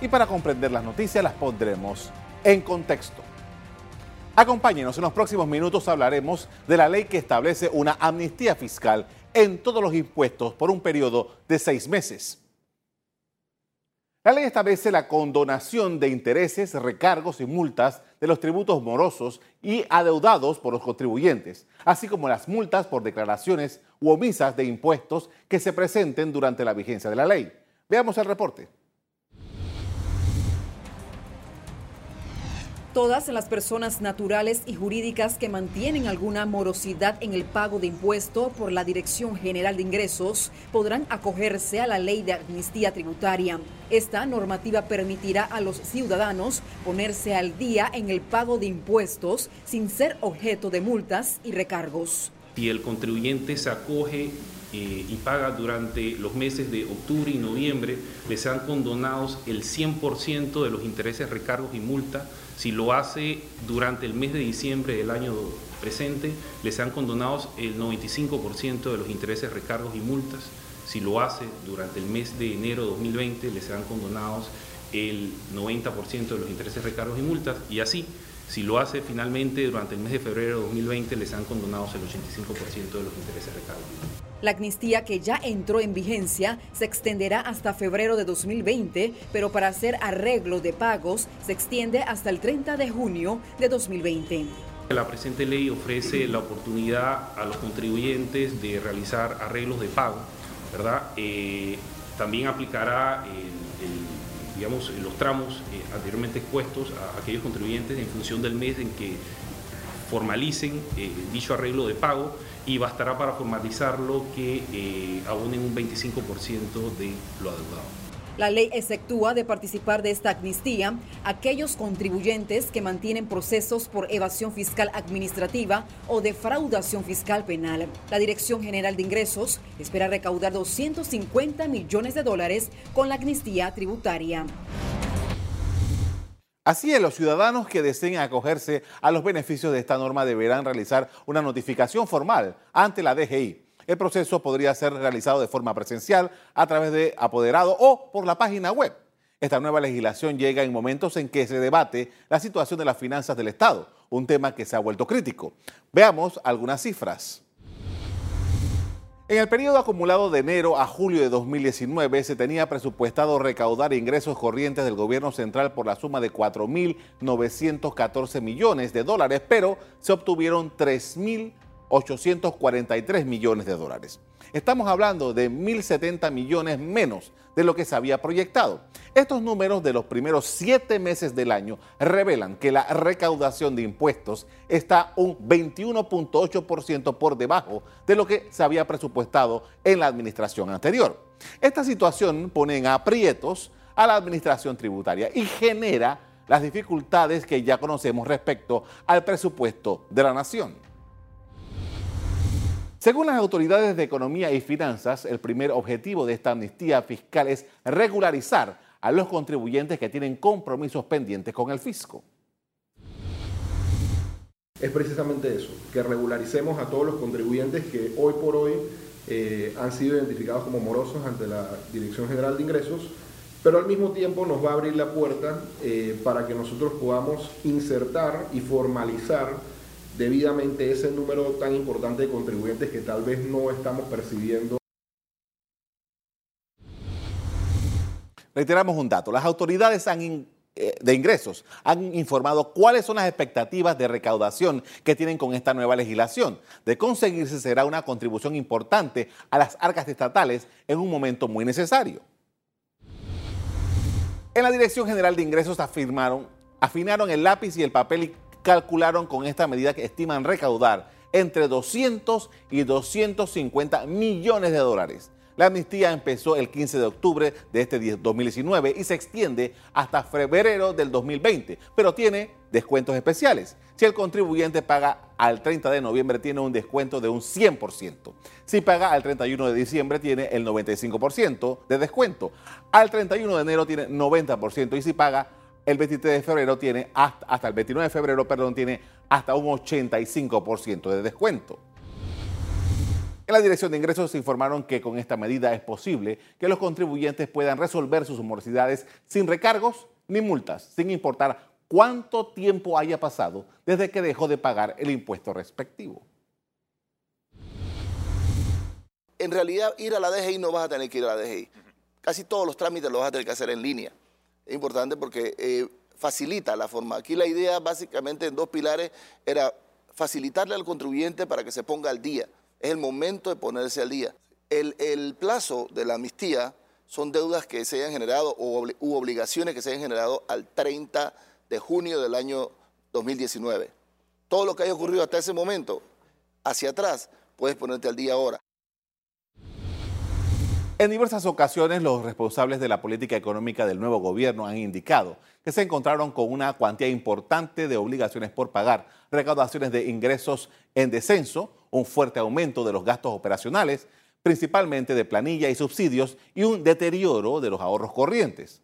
y para comprender las noticias las pondremos en contexto. Acompáñenos, en los próximos minutos hablaremos de la ley que establece una amnistía fiscal en todos los impuestos por un periodo de seis meses. La ley establece la condonación de intereses, recargos y multas de los tributos morosos y adeudados por los contribuyentes, así como las multas por declaraciones u omisas de impuestos que se presenten durante la vigencia de la ley. Veamos el reporte. Todas las personas naturales y jurídicas que mantienen alguna morosidad en el pago de impuesto por la Dirección General de Ingresos podrán acogerse a la ley de amnistía tributaria. Esta normativa permitirá a los ciudadanos ponerse al día en el pago de impuestos sin ser objeto de multas y recargos. Si el contribuyente se acoge eh, y paga durante los meses de octubre y noviembre, le sean condonados el 100% de los intereses, recargos y multas si lo hace durante el mes de diciembre del año presente, les han condonados el 95% de los intereses, recargos y multas. Si lo hace durante el mes de enero de 2020, les han condonados el 90% de los intereses, recargos y multas. Y así, si lo hace finalmente durante el mes de febrero de 2020, les han condonados el 85% de los intereses, recargos y multas. La amnistía que ya entró en vigencia se extenderá hasta febrero de 2020, pero para hacer arreglo de pagos se extiende hasta el 30 de junio de 2020. La presente ley ofrece la oportunidad a los contribuyentes de realizar arreglos de pago, ¿verdad? Eh, también aplicará digamos, los tramos eh, anteriormente expuestos a aquellos contribuyentes en función del mes en que formalicen eh, dicho arreglo de pago y bastará para formalizarlo que eh, abonen un 25% de lo adeudado. La ley exceptúa de participar de esta amnistía aquellos contribuyentes que mantienen procesos por evasión fiscal administrativa o defraudación fiscal penal. La Dirección General de Ingresos espera recaudar 250 millones de dólares con la amnistía tributaria. Así es, los ciudadanos que deseen acogerse a los beneficios de esta norma deberán realizar una notificación formal ante la DGI. El proceso podría ser realizado de forma presencial a través de apoderado o por la página web. Esta nueva legislación llega en momentos en que se debate la situación de las finanzas del Estado, un tema que se ha vuelto crítico. Veamos algunas cifras. En el periodo acumulado de enero a julio de 2019 se tenía presupuestado recaudar ingresos corrientes del gobierno central por la suma de 4.914 millones de dólares, pero se obtuvieron 3.843 millones de dólares. Estamos hablando de 1.070 millones menos de lo que se había proyectado. Estos números de los primeros siete meses del año revelan que la recaudación de impuestos está un 21.8% por debajo de lo que se había presupuestado en la administración anterior. Esta situación pone en aprietos a la administración tributaria y genera las dificultades que ya conocemos respecto al presupuesto de la nación. Según las autoridades de Economía y Finanzas, el primer objetivo de esta amnistía fiscal es regularizar a los contribuyentes que tienen compromisos pendientes con el fisco. Es precisamente eso, que regularicemos a todos los contribuyentes que hoy por hoy eh, han sido identificados como morosos ante la Dirección General de Ingresos, pero al mismo tiempo nos va a abrir la puerta eh, para que nosotros podamos insertar y formalizar debidamente ese número tan importante de contribuyentes que tal vez no estamos percibiendo. Reiteramos un dato, las autoridades eh, de ingresos han informado cuáles son las expectativas de recaudación que tienen con esta nueva legislación. De conseguirse será una contribución importante a las arcas estatales en un momento muy necesario. En la Dirección General de Ingresos afirmaron, afinaron el lápiz y el papel y calcularon con esta medida que estiman recaudar entre 200 y 250 millones de dólares. La amnistía empezó el 15 de octubre de este 2019 y se extiende hasta febrero del 2020, pero tiene descuentos especiales. Si el contribuyente paga al 30 de noviembre tiene un descuento de un 100%. Si paga al 31 de diciembre tiene el 95% de descuento. Al 31 de enero tiene 90% y si paga el 23 de febrero tiene hasta, el 29 de febrero, perdón, tiene hasta un 85% de descuento. En la Dirección de Ingresos informaron que con esta medida es posible que los contribuyentes puedan resolver sus morosidades sin recargos ni multas, sin importar cuánto tiempo haya pasado desde que dejó de pagar el impuesto respectivo. En realidad, ir a la DGI no vas a tener que ir a la DGI. Casi todos los trámites los vas a tener que hacer en línea. Es importante porque eh, facilita la forma. Aquí la idea básicamente en dos pilares era facilitarle al contribuyente para que se ponga al día. Es el momento de ponerse al día. El, plazo de la amnistía son deudas que se hayan generado o u obligaciones que se hayan generado al 30 de junio del año 2019. Todo lo que haya ocurrido hasta ese momento, hacia atrás, puedes ponerte al día ahora. En diversas ocasiones, los responsables de la política económica del nuevo gobierno han indicado que se encontraron con una cuantía importante de obligaciones por pagar, recaudaciones de ingresos en descenso, un fuerte aumento de los gastos operacionales, principalmente de planilla y subsidios, y un deterioro de los ahorros corrientes.